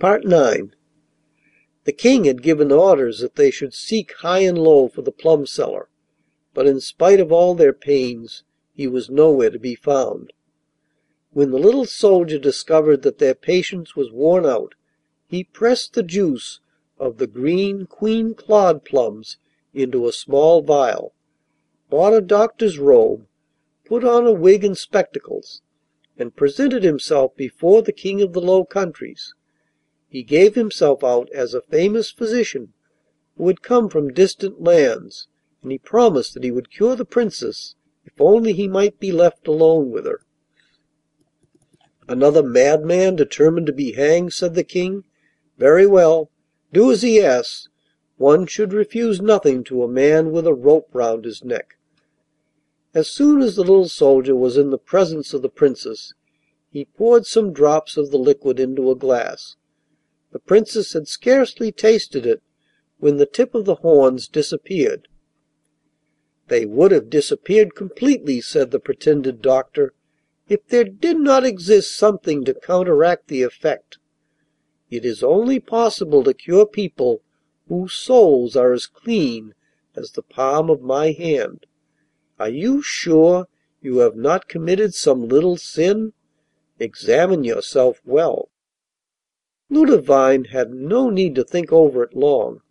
IX The King had given orders that they should seek high and low for the plum seller, but in spite of all their pains he was nowhere to be found. When the little soldier discovered that their patience was worn out he pressed the juice of the green Queen Claude plums into a small vial, bought a doctor's robe, put on a wig and spectacles, and presented himself before the King of the Low Countries. He gave himself out as a famous physician who had come from distant lands, and he promised that he would cure the Princess if only he might be left alone with her. 'Another madman determined to be hanged,' said the King. 'Very well, do as he asks. One should refuse nothing to a man with a rope round his neck.' As soon as the little soldier was in the presence of the Princess he poured some drops of the liquid into a glass. The Princess had scarcely tasted it when the tip of the horns disappeared. 'They would have disappeared completely,' said the pretended doctor, 'if there did not exist something to counteract the effect. It is only possible to cure people whose souls are as clean as the palm of my hand. Are you sure you have not committed some little sin? Examine yourself well.' Ludovine had no need to think over it long,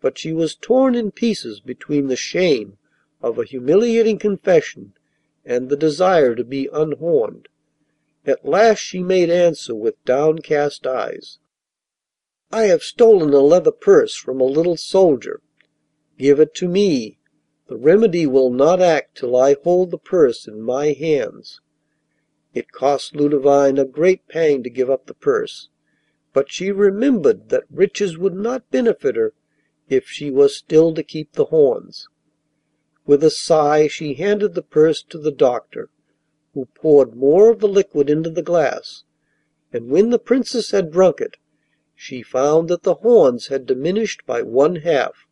but she was torn in pieces between the shame of a humiliating confession and the desire to be unhorned. At last she made answer with downcast eyes: 'I have stolen a leather purse from a little soldier. Give it to me. The remedy will not act till I hold the purse in my hands.' It cost Ludovine a great pang to give up the purse, but she remembered that riches would not benefit her if she was still to keep the horns. With a sigh she handed the purse to the doctor, who poured more of the liquid into the glass, and when the Princess had drunk it she found that the horns had diminished by one half.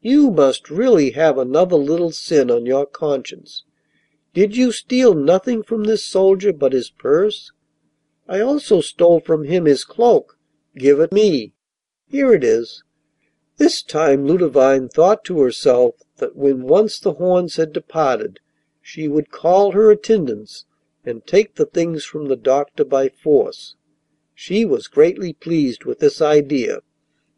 'You must really have another little sin on your conscience. Did you steal nothing from this soldier but his purse? I also stole from him his cloak. Give it me. Here it is. This time Ludovine thought to herself that when once the horns had departed she would call her attendants and take the things from the doctor by force. She was greatly pleased with this idea,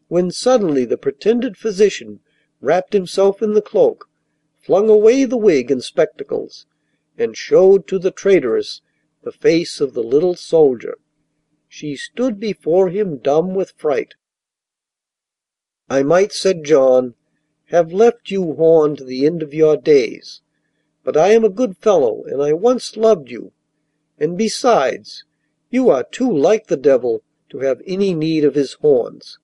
when suddenly the pretended physician wrapped himself in the cloak, flung away the wig and spectacles, and showed to the traitress the face of the little soldier. She stood before him dumb with fright. 'I might,' said John, 'have left you horned to the end of your days, but I am a good fellow and I once loved you, and besides, you are too like the devil to have any need of his horns.